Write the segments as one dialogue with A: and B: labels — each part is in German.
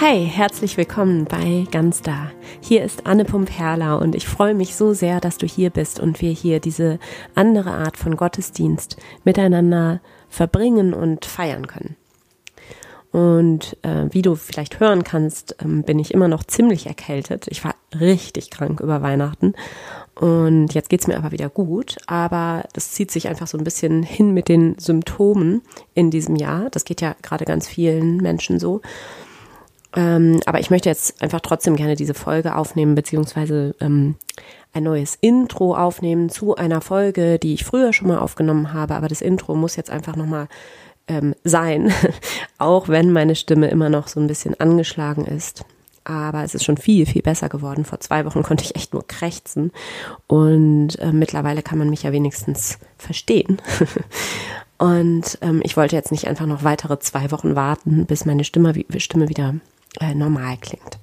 A: Hi, herzlich willkommen bei Ganz Da. Hier ist Anne Pumperla und ich freue mich so sehr, dass du hier bist und wir hier diese andere Art von Gottesdienst miteinander verbringen und feiern können. Und äh, wie du vielleicht hören kannst, ähm, bin ich immer noch ziemlich erkältet. Ich war richtig krank über Weihnachten und jetzt geht's mir aber wieder gut. Aber das zieht sich einfach so ein bisschen hin mit den Symptomen in diesem Jahr. Das geht ja gerade ganz vielen Menschen so. Ähm, aber ich möchte jetzt einfach trotzdem gerne diese Folge aufnehmen, beziehungsweise ähm, ein neues Intro aufnehmen zu einer Folge, die ich früher schon mal aufgenommen habe. Aber das Intro muss jetzt einfach nochmal ähm, sein, auch wenn meine Stimme immer noch so ein bisschen angeschlagen ist. Aber es ist schon viel, viel besser geworden. Vor zwei Wochen konnte ich echt nur krächzen. Und äh, mittlerweile kann man mich ja wenigstens verstehen. und ähm, ich wollte jetzt nicht einfach noch weitere zwei Wochen warten, bis meine Stimme, Stimme wieder äh, normal klingt.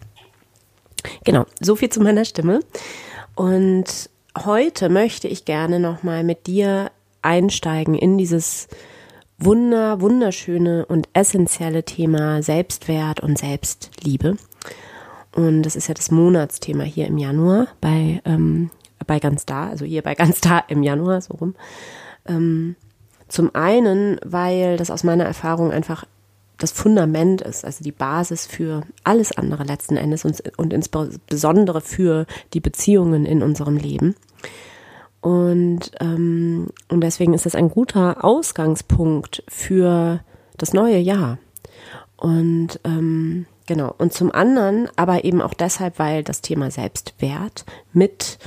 A: Genau, so viel zu meiner Stimme. Und heute möchte ich gerne nochmal mit dir einsteigen in dieses wunder, wunderschöne und essentielle Thema Selbstwert und Selbstliebe. Und das ist ja das Monatsthema hier im Januar bei, ähm, bei ganz da, also hier bei ganz da im Januar, so rum. Ähm, zum einen, weil das aus meiner Erfahrung einfach das Fundament ist, also die Basis für alles andere letzten Endes und, und insbesondere für die Beziehungen in unserem Leben. Und, ähm, und deswegen ist das ein guter Ausgangspunkt für das neue Jahr. Und ähm, genau, und zum anderen aber eben auch deshalb, weil das Thema Selbstwert mit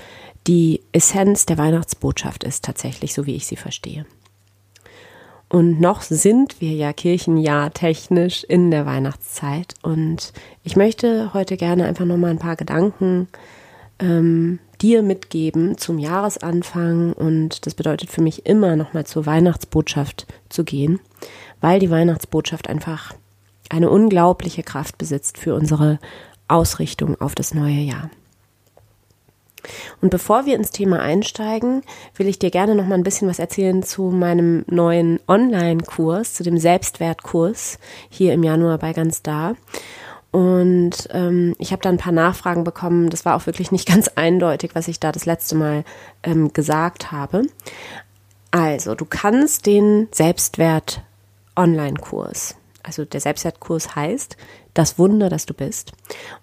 A: die Essenz der Weihnachtsbotschaft ist, tatsächlich, so wie ich sie verstehe. Und noch sind wir ja Kirchenjahr technisch in der Weihnachtszeit. Und ich möchte heute gerne einfach nochmal ein paar Gedanken ähm, dir mitgeben zum Jahresanfang und das bedeutet für mich immer nochmal zur Weihnachtsbotschaft zu gehen, weil die Weihnachtsbotschaft einfach eine unglaubliche Kraft besitzt für unsere Ausrichtung auf das neue Jahr. Und bevor wir ins Thema einsteigen, will ich dir gerne noch mal ein bisschen was erzählen zu meinem neuen Online-Kurs, zu dem Selbstwertkurs hier im Januar bei ganz da. Und ähm, ich habe da ein paar Nachfragen bekommen. Das war auch wirklich nicht ganz eindeutig, was ich da das letzte Mal ähm, gesagt habe. Also, du kannst den Selbstwert Online-Kurs, also der Selbstwertkurs heißt Das Wunder, das du bist.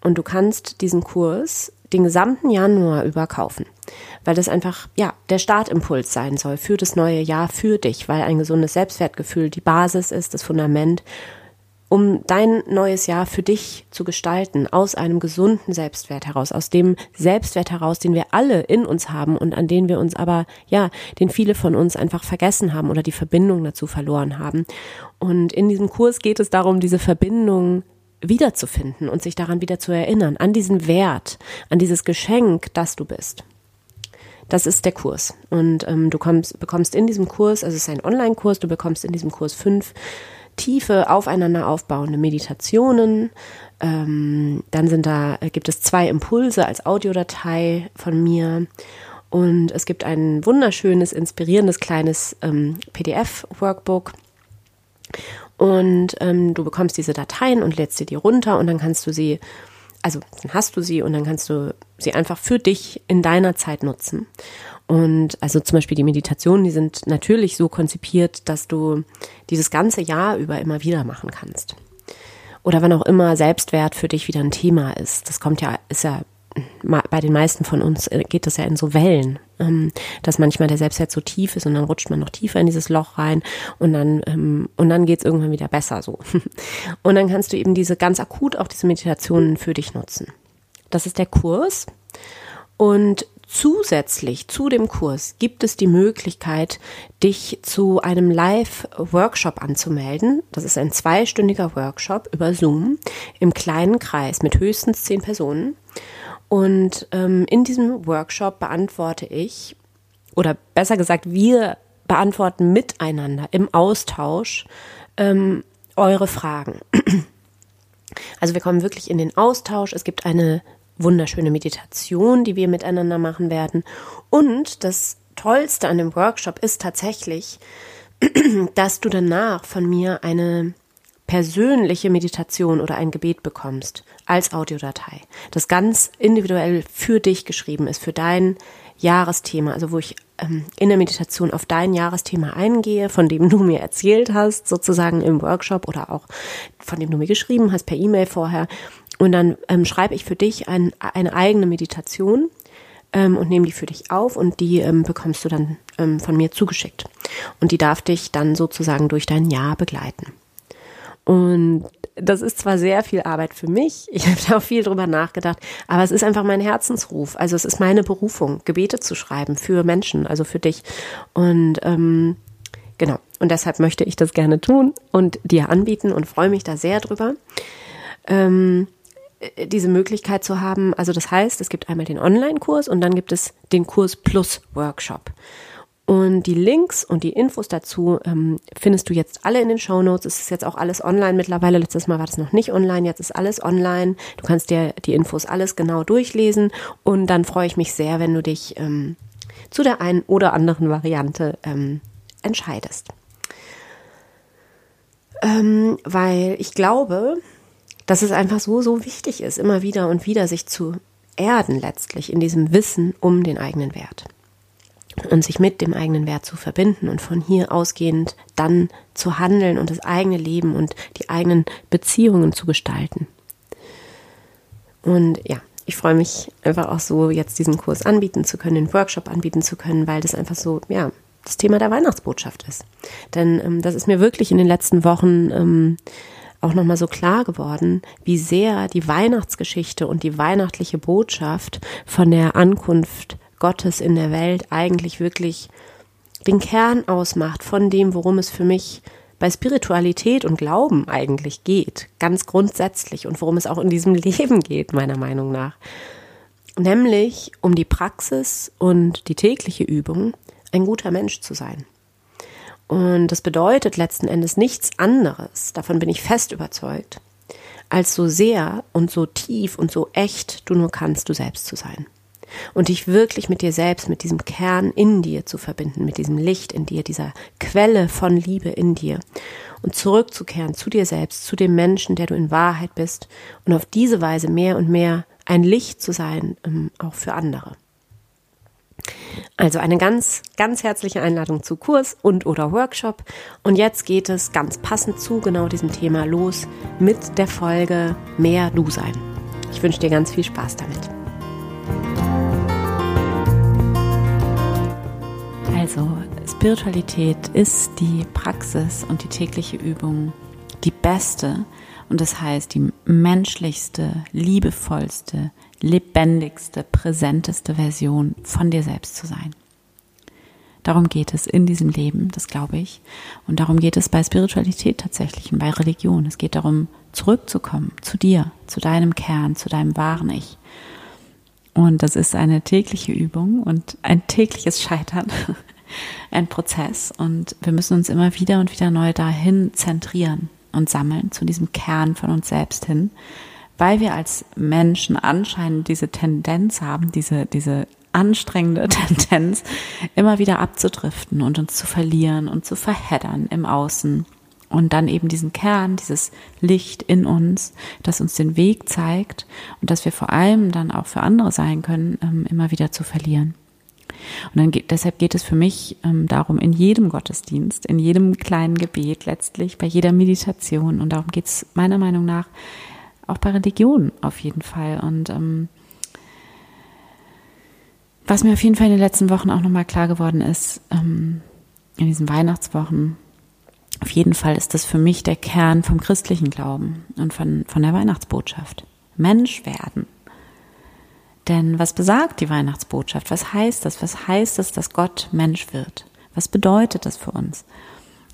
A: Und du kannst diesen Kurs den gesamten Januar über kaufen, weil das einfach, ja, der Startimpuls sein soll für das neue Jahr, für dich, weil ein gesundes Selbstwertgefühl die Basis ist, das Fundament um dein neues Jahr für dich zu gestalten, aus einem gesunden Selbstwert heraus, aus dem Selbstwert heraus, den wir alle in uns haben und an den wir uns aber, ja, den viele von uns einfach vergessen haben oder die Verbindung dazu verloren haben. Und in diesem Kurs geht es darum, diese Verbindung wiederzufinden und sich daran wieder zu erinnern, an diesen Wert, an dieses Geschenk, das du bist. Das ist der Kurs. Und ähm, du kommst, bekommst in diesem Kurs, also es ist ein Online-Kurs, du bekommst in diesem Kurs fünf tiefe, aufeinander aufbauende Meditationen. Ähm, dann sind da, äh, gibt es zwei Impulse als Audiodatei von mir. Und es gibt ein wunderschönes, inspirierendes kleines ähm, PDF-Workbook. Und ähm, du bekommst diese Dateien und lädst dir die runter und dann kannst du sie, also dann hast du sie und dann kannst du sie einfach für dich in deiner Zeit nutzen. Und also zum Beispiel die Meditationen, die sind natürlich so konzipiert, dass du dieses ganze Jahr über immer wieder machen kannst. Oder wann auch immer Selbstwert für dich wieder ein Thema ist. Das kommt ja, ist ja bei den meisten von uns äh, geht das ja in so Wellen, ähm, dass manchmal der Selbstwert so tief ist und dann rutscht man noch tiefer in dieses Loch rein und dann ähm, und dann geht's irgendwann wieder besser so. Und dann kannst du eben diese ganz akut auch diese Meditationen für dich nutzen. Das ist der Kurs und Zusätzlich zu dem Kurs gibt es die Möglichkeit, dich zu einem Live-Workshop anzumelden. Das ist ein zweistündiger Workshop über Zoom im kleinen Kreis mit höchstens zehn Personen. Und ähm, in diesem Workshop beantworte ich, oder besser gesagt, wir beantworten miteinander im Austausch ähm, eure Fragen. Also wir kommen wirklich in den Austausch. Es gibt eine wunderschöne Meditation, die wir miteinander machen werden. Und das Tollste an dem Workshop ist tatsächlich, dass du danach von mir eine persönliche Meditation oder ein Gebet bekommst als Audiodatei, das ganz individuell für dich geschrieben ist, für dein Jahresthema, also wo ich ähm, in der Meditation auf dein Jahresthema eingehe, von dem du mir erzählt hast, sozusagen im Workshop oder auch von dem du mir geschrieben hast per E-Mail vorher. Und dann ähm, schreibe ich für dich ein, eine eigene Meditation ähm, und nehme die für dich auf und die ähm, bekommst du dann ähm, von mir zugeschickt. Und die darf dich dann sozusagen durch dein Jahr begleiten. Und das ist zwar sehr viel Arbeit für mich, ich habe da auch viel drüber nachgedacht, aber es ist einfach mein Herzensruf. Also es ist meine Berufung, Gebete zu schreiben für Menschen, also für dich. Und ähm, genau, und deshalb möchte ich das gerne tun und dir anbieten und freue mich da sehr drüber. Ähm, diese Möglichkeit zu haben. Also das heißt, es gibt einmal den Online-Kurs und dann gibt es den Kurs Plus Workshop. Und die Links und die Infos dazu ähm, findest du jetzt alle in den Show Notes. Es ist jetzt auch alles online mittlerweile. Letztes Mal war das noch nicht online, jetzt ist alles online. Du kannst dir die Infos alles genau durchlesen und dann freue ich mich sehr, wenn du dich ähm, zu der einen oder anderen Variante ähm, entscheidest. Ähm, weil ich glaube, dass es einfach so, so wichtig ist, immer wieder und wieder sich zu erden letztlich in diesem Wissen um den eigenen Wert und sich mit dem eigenen Wert zu verbinden und von hier ausgehend dann zu handeln und das eigene Leben und die eigenen Beziehungen zu gestalten. Und ja, ich freue mich einfach auch so, jetzt diesen Kurs anbieten zu können, den Workshop anbieten zu können, weil das einfach so, ja, das Thema der Weihnachtsbotschaft ist. Denn ähm, das ist mir wirklich in den letzten Wochen ähm, auch nochmal so klar geworden, wie sehr die Weihnachtsgeschichte und die weihnachtliche Botschaft von der Ankunft Gottes in der Welt eigentlich wirklich den Kern ausmacht von dem, worum es für mich bei Spiritualität und Glauben eigentlich geht, ganz grundsätzlich und worum es auch in diesem Leben geht, meiner Meinung nach. Nämlich um die Praxis und die tägliche Übung, ein guter Mensch zu sein. Und das bedeutet letzten Endes nichts anderes, davon bin ich fest überzeugt, als so sehr und so tief und so echt du nur kannst, du selbst zu sein und dich wirklich mit dir selbst, mit diesem Kern in dir zu verbinden, mit diesem Licht in dir, dieser Quelle von Liebe in dir und zurückzukehren zu dir selbst, zu dem Menschen, der du in Wahrheit bist und auf diese Weise mehr und mehr ein Licht zu sein, ähm, auch für andere. Also eine ganz, ganz herzliche Einladung zu Kurs und oder Workshop. Und jetzt geht es ganz passend zu genau diesem Thema los mit der Folge Mehr Du sein. Ich wünsche dir ganz viel Spaß damit. Spiritualität ist die Praxis und die tägliche Übung die beste und das heißt die menschlichste, liebevollste, lebendigste, präsenteste Version von dir selbst zu sein. Darum geht es in diesem Leben, das glaube ich. Und darum geht es bei Spiritualität tatsächlich und bei Religion. Es geht darum, zurückzukommen zu dir, zu deinem Kern, zu deinem wahren Ich. Und das ist eine tägliche Übung und ein tägliches Scheitern ein Prozess und wir müssen uns immer wieder und wieder neu dahin zentrieren und sammeln, zu diesem Kern von uns selbst hin, weil wir als Menschen anscheinend diese Tendenz haben, diese, diese anstrengende Tendenz, immer wieder abzudriften und uns zu verlieren und zu verheddern im Außen. Und dann eben diesen Kern, dieses Licht in uns, das uns den Weg zeigt und dass wir vor allem dann auch für andere sein können, ähm, immer wieder zu verlieren. Und dann geht, deshalb geht es für mich ähm, darum, in jedem Gottesdienst, in jedem kleinen Gebet letztlich, bei jeder Meditation, und darum geht es meiner Meinung nach auch bei Religion auf jeden Fall. Und ähm, was mir auf jeden Fall in den letzten Wochen auch nochmal klar geworden ist, ähm, in diesen Weihnachtswochen, auf jeden Fall ist das für mich der Kern vom christlichen Glauben und von, von der Weihnachtsbotschaft. Mensch werden. Denn was besagt die Weihnachtsbotschaft? Was heißt das? Was heißt es, dass Gott Mensch wird? Was bedeutet das für uns?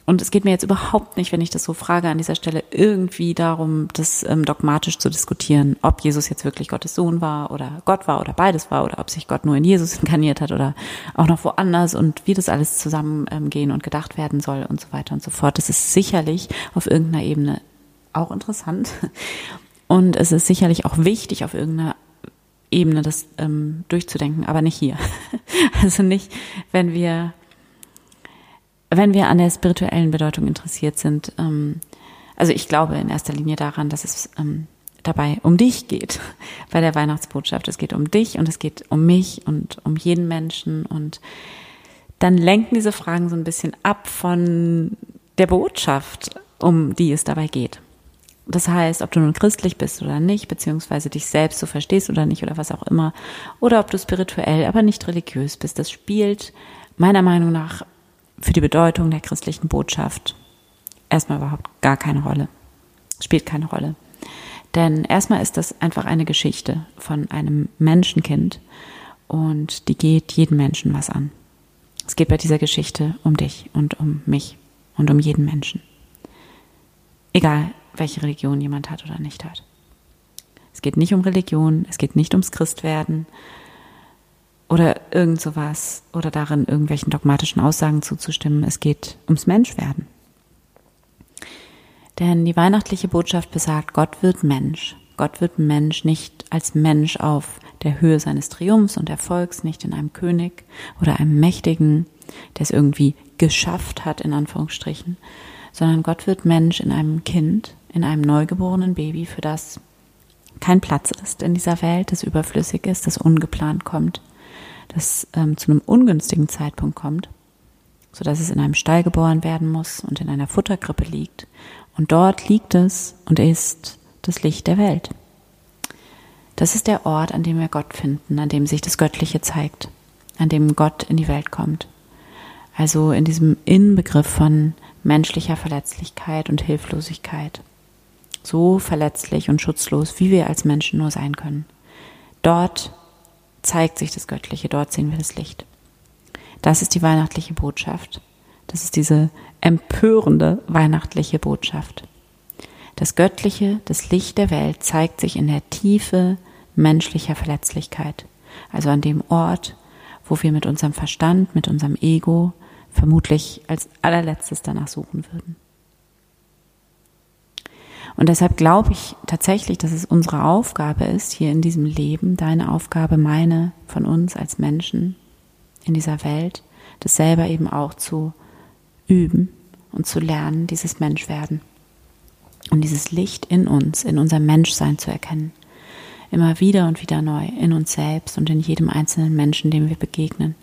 A: Und es geht mir jetzt überhaupt nicht, wenn ich das so frage, an dieser Stelle irgendwie darum, das ähm, dogmatisch zu diskutieren, ob Jesus jetzt wirklich Gottes Sohn war oder Gott war oder beides war oder ob sich Gott nur in Jesus inkarniert hat oder auch noch woanders und wie das alles zusammengehen ähm, und gedacht werden soll und so weiter und so fort. Das ist sicherlich auf irgendeiner Ebene auch interessant. Und es ist sicherlich auch wichtig, auf irgendeiner Ebene das ähm, durchzudenken, aber nicht hier. also nicht, wenn wir, wenn wir an der spirituellen Bedeutung interessiert sind. Ähm,
B: also ich glaube in erster Linie daran, dass es ähm, dabei um dich geht bei der Weihnachtsbotschaft. Es geht um dich und es geht um mich und um jeden Menschen und dann lenken diese Fragen so ein bisschen ab von der Botschaft, um die es dabei geht. Das heißt, ob du nun christlich bist oder nicht, beziehungsweise dich selbst so verstehst oder nicht oder was auch immer, oder ob du spirituell, aber nicht religiös bist, das spielt meiner Meinung nach für die Bedeutung der christlichen Botschaft erstmal überhaupt gar keine Rolle. Spielt keine Rolle. Denn erstmal ist das einfach eine Geschichte von einem Menschenkind und die geht jeden Menschen was an. Es geht bei dieser Geschichte um dich und um mich und um jeden Menschen. Egal, welche Religion jemand hat oder nicht hat. Es geht nicht um Religion, es geht nicht ums Christwerden oder irgend sowas oder darin irgendwelchen dogmatischen Aussagen zuzustimmen. Es geht ums Menschwerden. Denn die weihnachtliche Botschaft besagt, Gott wird Mensch. Gott wird Mensch nicht als Mensch auf der Höhe seines Triumphs und Erfolgs, nicht in einem König oder einem Mächtigen, der es irgendwie geschafft hat, in Anführungsstrichen, sondern Gott wird Mensch in einem Kind, in einem neugeborenen Baby, für das kein Platz ist in dieser Welt, das überflüssig ist, das ungeplant kommt, das ähm, zu einem ungünstigen Zeitpunkt kommt, so dass es in einem Stall geboren werden muss und in einer Futterkrippe liegt. Und dort liegt es und ist das Licht der Welt. Das ist der Ort, an dem wir Gott finden, an dem sich das Göttliche zeigt, an dem Gott in die Welt kommt. Also in diesem Inbegriff von menschlicher Verletzlichkeit und Hilflosigkeit. So verletzlich und schutzlos, wie wir als Menschen nur sein können. Dort zeigt sich das Göttliche, dort sehen wir das Licht. Das ist die weihnachtliche Botschaft. Das ist diese empörende weihnachtliche Botschaft. Das Göttliche, das Licht der Welt zeigt sich in der Tiefe menschlicher Verletzlichkeit, also an dem Ort, wo wir mit unserem Verstand, mit unserem Ego vermutlich als allerletztes danach suchen würden. Und deshalb glaube ich tatsächlich, dass es unsere Aufgabe ist, hier in diesem Leben, deine Aufgabe, meine, von uns als Menschen in dieser Welt, das selber eben auch zu üben und zu lernen, dieses Menschwerden und dieses Licht in uns, in unser Menschsein zu erkennen. Immer wieder und wieder neu, in uns selbst und in jedem einzelnen Menschen, dem wir begegnen.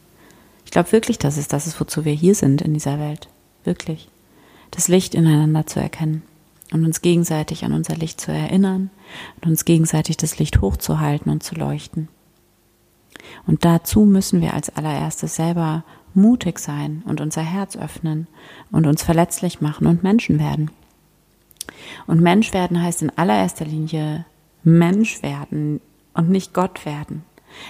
B: Ich glaube wirklich, dass es das ist, wozu wir hier sind in dieser Welt. Wirklich. Das Licht ineinander zu erkennen und uns gegenseitig an unser Licht zu erinnern und uns gegenseitig das Licht hochzuhalten und zu leuchten. Und dazu müssen wir als allererstes selber mutig sein und unser Herz öffnen und uns verletzlich machen und Menschen werden. Und Mensch werden heißt in allererster Linie Mensch werden und nicht Gott werden.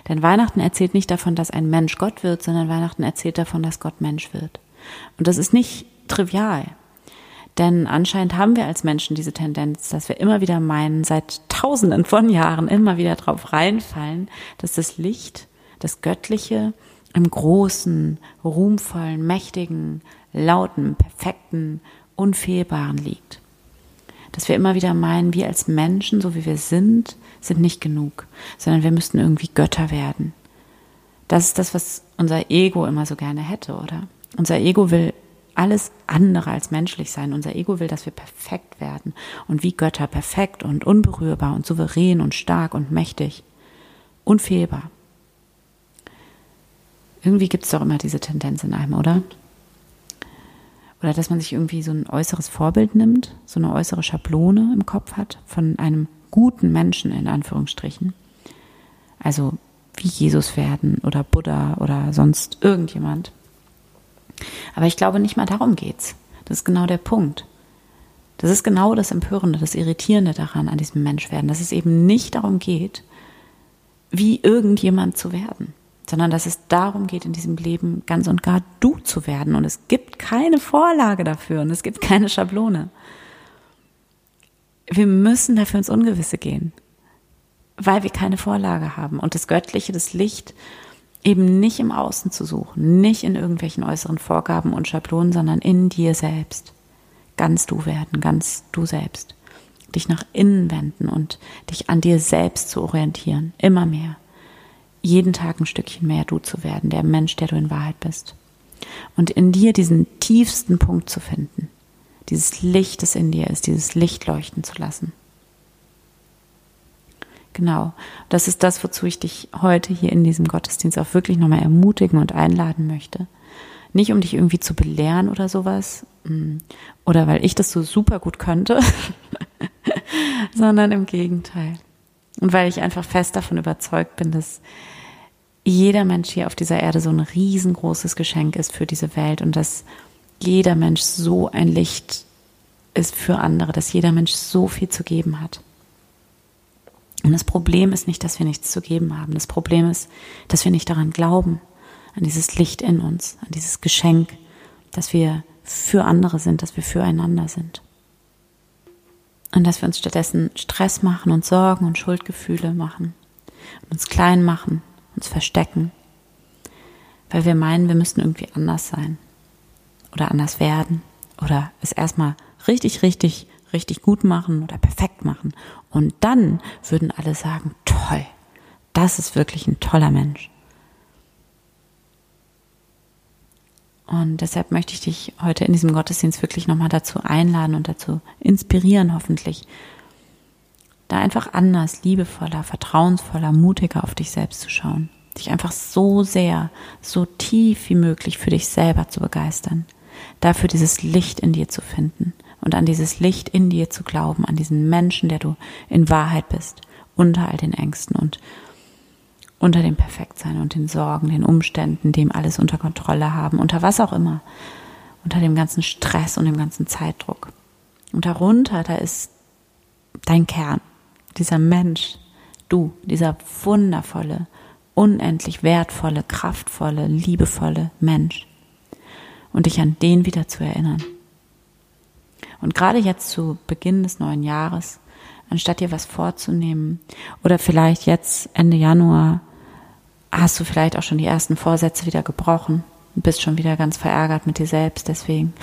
B: Denn Weihnachten erzählt nicht davon, dass ein Mensch Gott wird, sondern Weihnachten erzählt davon, dass Gott Mensch wird. Und das ist nicht trivial. Denn anscheinend haben wir als Menschen diese Tendenz, dass wir immer wieder meinen, seit tausenden von Jahren immer wieder drauf reinfallen, dass das Licht, das Göttliche im großen, ruhmvollen, mächtigen, lauten, perfekten, unfehlbaren liegt. Dass wir immer wieder meinen, wir als Menschen, so wie wir sind, sind nicht genug, sondern wir müssten irgendwie Götter werden. Das ist das, was unser Ego immer so gerne hätte, oder? Unser Ego will alles andere als menschlich sein. Unser Ego will, dass wir perfekt werden und wie Götter perfekt und unberührbar und souverän und stark und mächtig, unfehlbar. Irgendwie gibt es doch immer diese Tendenz in einem, oder? Oder dass man sich irgendwie so ein äußeres Vorbild nimmt, so eine äußere Schablone im Kopf hat von einem guten Menschen in Anführungsstrichen. Also wie Jesus werden oder Buddha oder sonst irgendjemand. Aber ich glaube, nicht mal darum geht's. Das ist genau der Punkt. Das ist genau das Empörende, das Irritierende daran, an diesem Menschwerden, dass es eben nicht darum geht, wie irgendjemand zu werden sondern dass es darum geht, in diesem Leben ganz und gar du zu werden. Und es gibt keine Vorlage dafür und es gibt keine Schablone. Wir müssen dafür ins Ungewisse gehen, weil wir keine Vorlage haben. Und das Göttliche, das Licht, eben nicht im Außen zu suchen, nicht in irgendwelchen äußeren Vorgaben und Schablonen, sondern in dir selbst. Ganz du werden, ganz du selbst. Dich nach innen wenden und dich an dir selbst zu orientieren, immer mehr jeden Tag ein Stückchen mehr du zu werden, der Mensch, der du in Wahrheit bist. Und in dir diesen tiefsten Punkt zu finden, dieses Licht, das in dir ist, dieses Licht leuchten zu lassen. Genau, das ist das, wozu ich dich heute hier in diesem Gottesdienst auch wirklich nochmal ermutigen und einladen möchte. Nicht um dich irgendwie zu belehren oder sowas, mm, oder weil ich das so super gut könnte, sondern im Gegenteil. Und weil ich einfach fest davon überzeugt bin, dass jeder Mensch hier auf dieser Erde so ein riesengroßes Geschenk ist für diese Welt und dass jeder Mensch so ein Licht ist für andere, dass jeder Mensch so viel zu geben hat. Und das Problem ist nicht, dass wir nichts zu geben haben. Das Problem ist, dass wir nicht daran glauben, an dieses Licht in uns, an dieses Geschenk, dass wir für andere sind, dass wir füreinander sind. Und dass wir uns stattdessen Stress machen und Sorgen und Schuldgefühle machen uns klein machen, uns verstecken, weil wir meinen, wir müssten irgendwie anders sein oder anders werden oder es erstmal richtig, richtig, richtig gut machen oder perfekt machen. Und dann würden alle sagen, toll, das ist wirklich ein toller Mensch. Und deshalb möchte ich dich heute in diesem Gottesdienst wirklich nochmal dazu einladen und dazu inspirieren, hoffentlich, da einfach anders, liebevoller, vertrauensvoller, mutiger auf dich selbst zu schauen. Dich einfach so sehr, so tief wie möglich für dich selber zu begeistern. Dafür dieses Licht in dir zu finden und an dieses Licht in dir zu glauben, an diesen Menschen, der du in Wahrheit bist, unter all den Ängsten und unter dem Perfektsein und den Sorgen, den Umständen, dem alles unter Kontrolle haben, unter was auch immer, unter dem ganzen Stress und dem ganzen Zeitdruck. Und darunter, da ist dein Kern, dieser Mensch, du, dieser wundervolle, unendlich wertvolle, kraftvolle, liebevolle Mensch. Und dich an den wieder zu erinnern. Und gerade jetzt zu Beginn des neuen Jahres, anstatt dir was vorzunehmen oder vielleicht jetzt Ende Januar hast du vielleicht auch schon die ersten Vorsätze wieder gebrochen und bist schon wieder ganz verärgert mit dir selbst deswegen.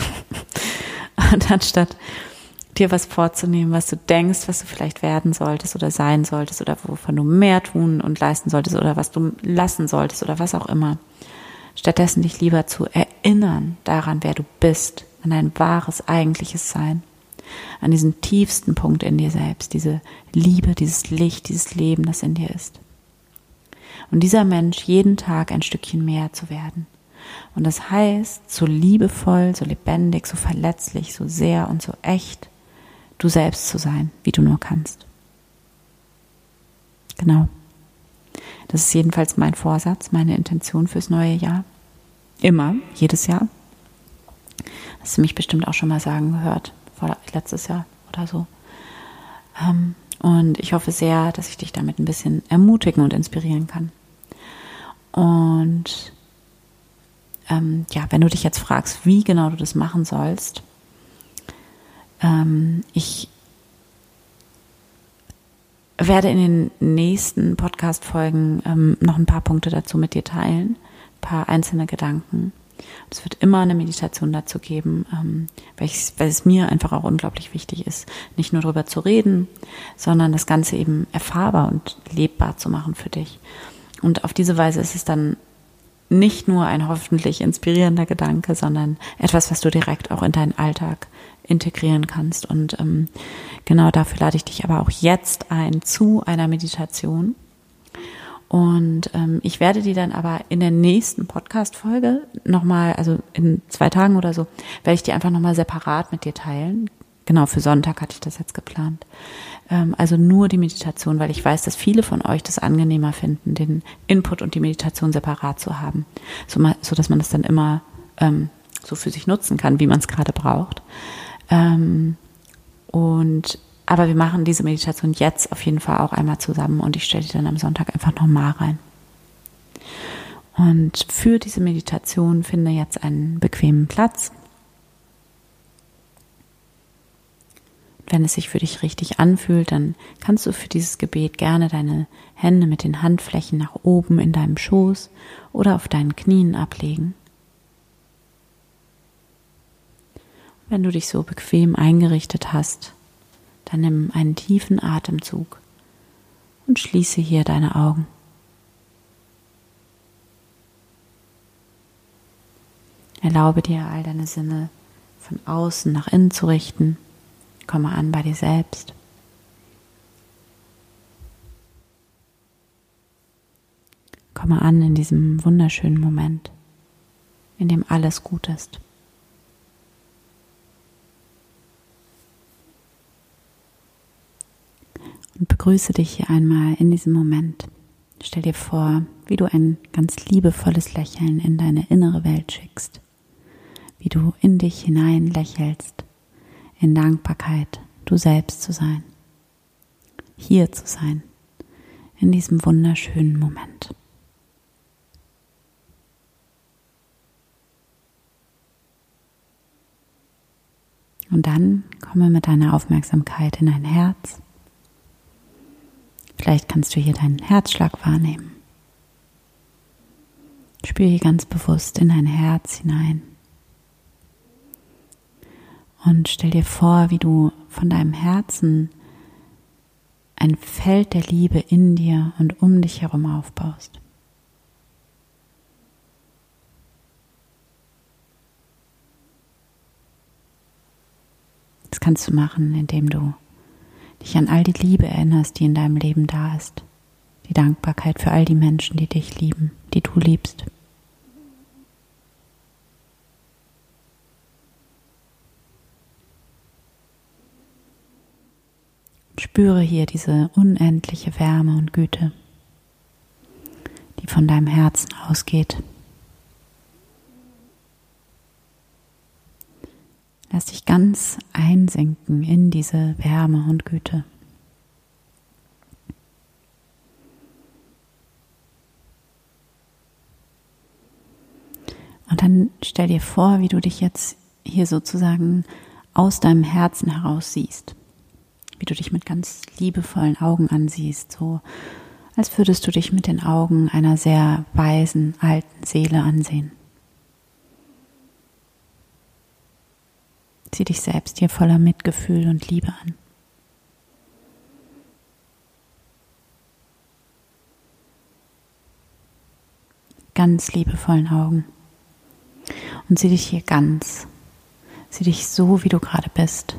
B: und anstatt dir was vorzunehmen, was du denkst, was du vielleicht werden solltest oder sein solltest oder wovon du mehr tun und leisten solltest oder was du lassen solltest oder was auch immer. Stattdessen dich lieber zu erinnern daran, wer du bist, an dein wahres, eigentliches Sein, an diesen tiefsten Punkt in dir selbst, diese Liebe, dieses Licht, dieses Leben, das in dir ist und dieser Mensch jeden Tag ein Stückchen mehr zu werden. Und das heißt, so liebevoll, so lebendig, so verletzlich, so sehr und so echt du selbst zu sein, wie du nur kannst. Genau. Das ist jedenfalls mein Vorsatz, meine Intention fürs neue Jahr. Immer, jedes Jahr. Hast du mich bestimmt auch schon mal sagen gehört, vor letztes Jahr oder so. Ähm, und ich hoffe sehr, dass ich dich damit ein bisschen ermutigen und inspirieren kann. Und ähm, ja, wenn du dich jetzt fragst, wie genau du das machen sollst, ähm, ich werde in den nächsten Podcast-Folgen ähm, noch ein paar Punkte dazu mit dir teilen, ein paar einzelne Gedanken. Es wird immer eine Meditation dazu geben, ähm, weil, weil es mir einfach auch unglaublich wichtig ist, nicht nur darüber zu reden, sondern das Ganze eben erfahrbar und lebbar zu machen für dich. Und auf diese Weise ist es dann nicht nur ein hoffentlich inspirierender Gedanke, sondern etwas, was du direkt auch in deinen Alltag integrieren kannst. Und ähm, genau dafür lade ich dich aber auch jetzt ein zu einer Meditation. Und ähm, ich werde die dann aber in der nächsten Podcast-Folge nochmal, also in zwei Tagen oder so, werde ich die einfach nochmal separat mit dir teilen. Genau, für Sonntag hatte ich das jetzt geplant. Ähm, also nur die Meditation, weil ich weiß, dass viele von euch das angenehmer finden, den Input und die Meditation separat zu haben, so, mal, so dass man das dann immer ähm, so für sich nutzen kann, wie man es gerade braucht. Ähm, und aber wir machen diese Meditation jetzt auf jeden Fall auch einmal zusammen und ich stelle die dann am Sonntag einfach nochmal rein. Und für diese Meditation finde jetzt einen bequemen Platz. Wenn es sich für dich richtig anfühlt, dann kannst du für dieses Gebet gerne deine Hände mit den Handflächen nach oben in deinem Schoß oder auf deinen Knien ablegen. Wenn du dich so bequem eingerichtet hast, dann nimm einen tiefen Atemzug und schließe hier deine Augen. Erlaube dir all deine Sinne von außen nach innen zu richten. Komme an bei dir selbst. Komme an in diesem wunderschönen Moment, in dem alles gut ist. Und begrüße dich hier einmal in diesem Moment. Stell dir vor, wie du ein ganz liebevolles Lächeln in deine innere Welt schickst, wie du in dich hinein lächelst, in Dankbarkeit, du selbst zu sein, hier zu sein, in diesem wunderschönen Moment. Und dann komme mit deiner Aufmerksamkeit in dein Herz. Vielleicht kannst du hier deinen Herzschlag wahrnehmen. Spür hier ganz bewusst in dein Herz hinein. Und stell dir vor, wie du von deinem Herzen ein Feld der Liebe in dir und um dich herum aufbaust. Das kannst du machen, indem du dich an all die Liebe erinnerst, die in deinem Leben da ist. Die Dankbarkeit für all die Menschen, die dich lieben, die du liebst. Spüre hier diese unendliche Wärme und Güte, die von deinem Herzen ausgeht. Lass dich ganz einsinken in diese Wärme und Güte. Und dann stell dir vor, wie du dich jetzt hier sozusagen aus deinem Herzen heraus siehst. Wie du dich mit ganz liebevollen Augen ansiehst, so als würdest du dich mit den Augen einer sehr weisen alten Seele ansehen. Sieh dich selbst hier voller Mitgefühl und Liebe an. Ganz liebevollen Augen. Und sieh dich hier ganz. Sieh dich so, wie du gerade bist.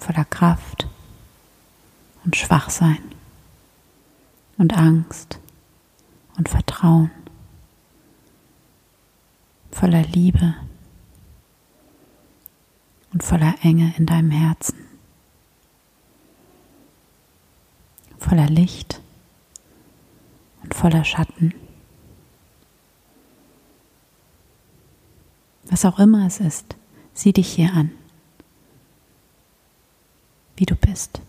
B: Voller Kraft und Schwachsein und Angst und Vertrauen. Voller Liebe und voller Enge in deinem Herzen, voller Licht und voller Schatten. Was auch immer es ist, sieh dich hier an, wie du bist.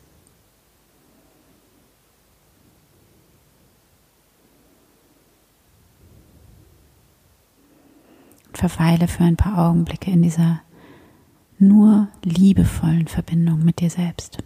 B: verweile für ein paar Augenblicke in dieser nur liebevollen Verbindung mit dir selbst.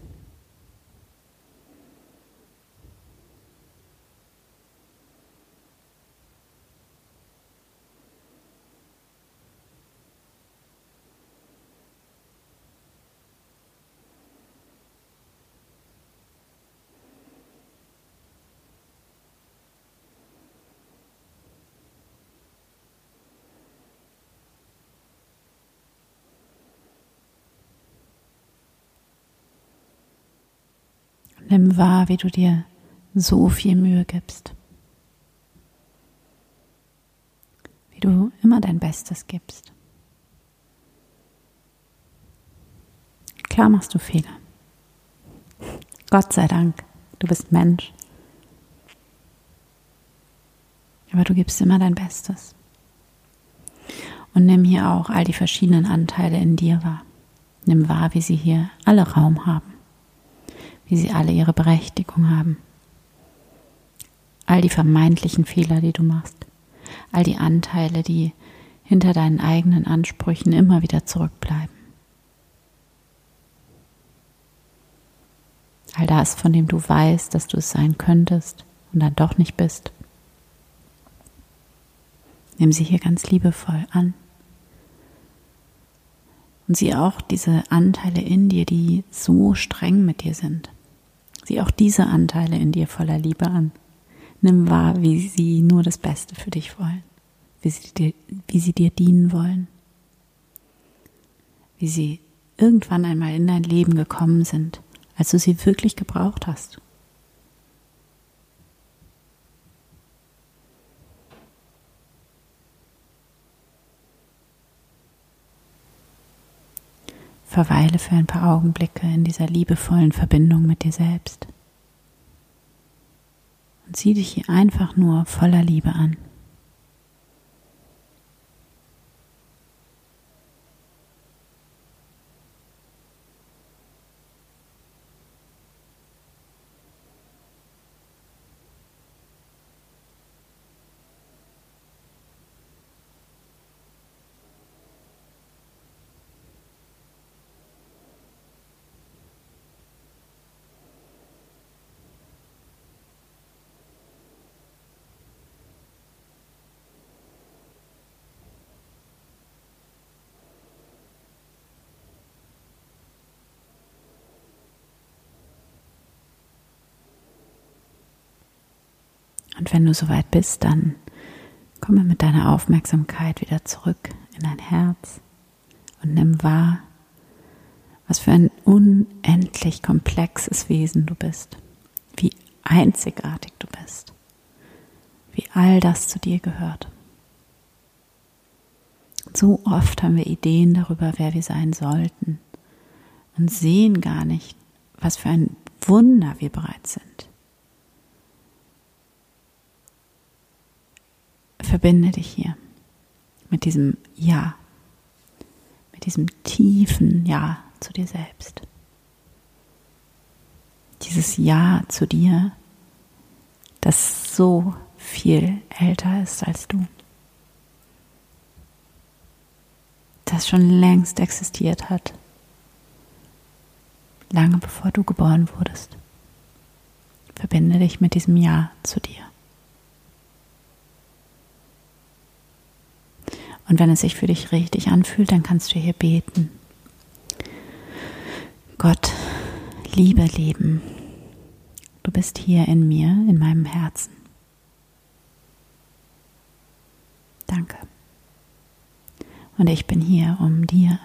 B: Nimm wahr, wie du dir so viel Mühe gibst. Wie du immer dein Bestes gibst. Klar machst du Fehler. Gott sei Dank, du bist Mensch. Aber du gibst immer dein Bestes. Und nimm hier auch all die verschiedenen Anteile in dir wahr. Nimm wahr, wie sie hier alle Raum haben wie sie alle ihre Berechtigung haben. All die vermeintlichen Fehler, die du machst, all die Anteile, die hinter deinen eigenen Ansprüchen immer wieder zurückbleiben. All das, von dem du weißt, dass du es sein könntest und dann doch nicht bist. Nimm sie hier ganz liebevoll an. Und sieh auch diese Anteile in dir, die so streng mit dir sind. Sieh auch diese Anteile in dir voller Liebe an. Nimm wahr, wie sie nur das Beste für dich wollen, wie sie dir, wie sie dir dienen wollen, wie sie irgendwann einmal in dein Leben gekommen sind, als du sie wirklich gebraucht hast. Verweile für ein paar Augenblicke in dieser liebevollen Verbindung mit dir selbst. Und sieh dich hier einfach nur voller Liebe an. Und wenn du soweit bist, dann komme mit deiner Aufmerksamkeit wieder zurück in dein Herz und nimm wahr, was für ein unendlich komplexes Wesen du bist, wie einzigartig du bist, wie all das zu dir gehört. So oft haben wir Ideen darüber, wer wir sein sollten und sehen gar nicht, was für ein Wunder wir bereits sind. Verbinde dich hier mit diesem Ja, mit diesem tiefen Ja zu dir selbst. Dieses Ja zu dir, das so viel älter ist als du. Das schon längst existiert hat. Lange bevor du geboren wurdest. Verbinde dich mit diesem Ja zu dir. Und wenn es sich für dich richtig anfühlt, dann kannst du hier beten. Gott, liebe Leben, du bist hier in mir, in meinem Herzen. Danke. Und ich bin hier, um dir,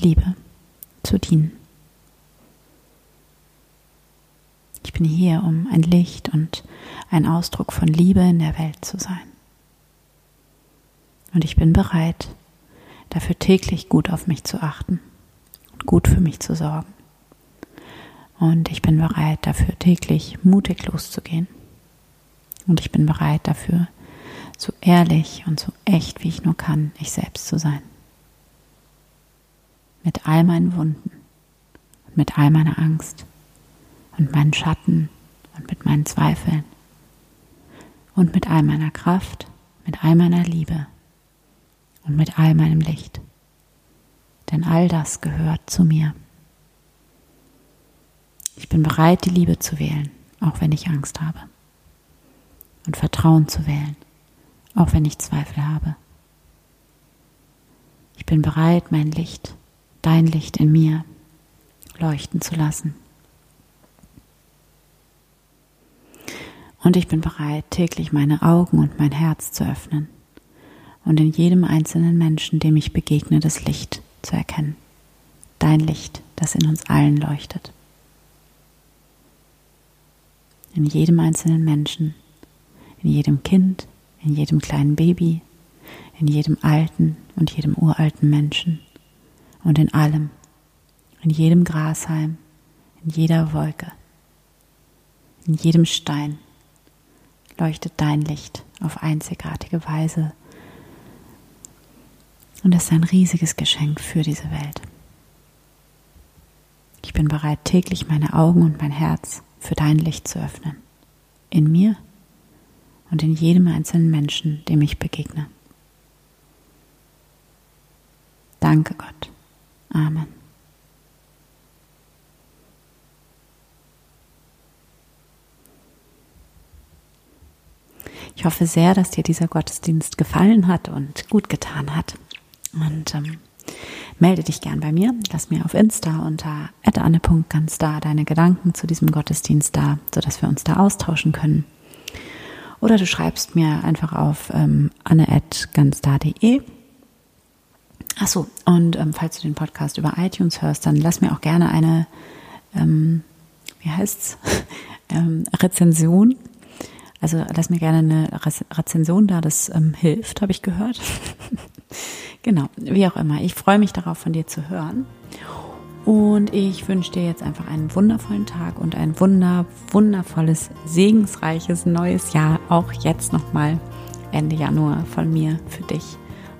B: Liebe, zu dienen. Ich bin hier, um ein Licht und ein Ausdruck von Liebe in der Welt zu sein. Und ich bin bereit, dafür täglich gut auf mich zu achten und gut für mich zu sorgen. Und ich bin bereit, dafür täglich mutig loszugehen. Und ich bin bereit dafür, so ehrlich und so echt wie ich nur kann, ich selbst zu sein. Mit all meinen Wunden und mit all meiner Angst und meinen Schatten und mit meinen Zweifeln und mit all meiner Kraft, mit all meiner Liebe und mit all meinem Licht. Denn all das gehört zu mir. Ich bin bereit, die Liebe zu wählen, auch wenn ich Angst habe. Und Vertrauen zu wählen, auch wenn ich Zweifel habe. Ich bin bereit, mein Licht, dein Licht in mir leuchten zu lassen. Und ich bin bereit, täglich meine Augen und mein Herz zu öffnen und in jedem einzelnen Menschen, dem ich begegne, das Licht zu erkennen. Dein Licht, das in uns allen leuchtet. In jedem einzelnen Menschen, in jedem Kind, in jedem kleinen Baby, in jedem alten und jedem uralten Menschen und in allem, in jedem Grashalm, in jeder Wolke, in jedem Stein leuchtet dein Licht auf einzigartige Weise und es ist ein riesiges Geschenk für diese Welt. Ich bin bereit, täglich meine Augen und mein Herz für dein Licht zu öffnen. In mir und in jedem einzelnen Menschen, dem ich begegne. Danke Gott. Amen. Ich hoffe sehr, dass dir dieser Gottesdienst gefallen hat und gut getan hat. Und ähm, melde dich gern bei mir. Lass mir auf Insta unter anne.ganz da deine Gedanken zu diesem Gottesdienst da, sodass wir uns da austauschen können. Oder du schreibst mir einfach auf ähm, anne.ganzda.de Achso, und ähm, falls du den Podcast über iTunes hörst, dann lass mir auch gerne eine, ähm, wie heißt's, ähm, Rezension. Also lass mir gerne eine Rezension da, das ähm, hilft, habe ich gehört. genau, wie auch immer. Ich freue mich darauf, von dir zu hören. Und ich wünsche dir jetzt einfach einen wundervollen Tag und ein wunder, wundervolles, segensreiches neues Jahr. Auch jetzt nochmal Ende Januar von mir für dich.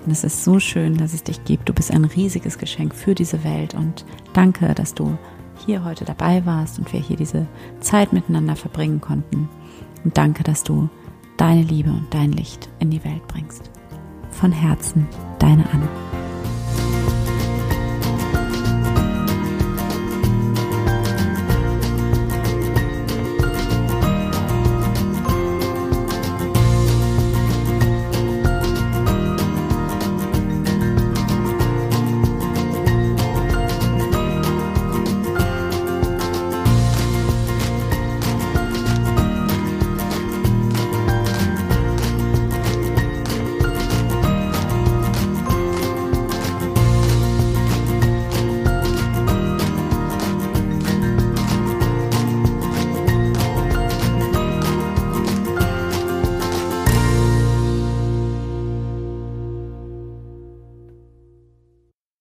B: Und es ist so schön, dass es dich gibt. Du bist ein riesiges Geschenk für diese Welt. Und danke, dass du hier heute dabei warst und wir hier diese Zeit miteinander verbringen konnten. Und danke, dass du deine Liebe und dein Licht in die Welt bringst. Von Herzen, deine Anne.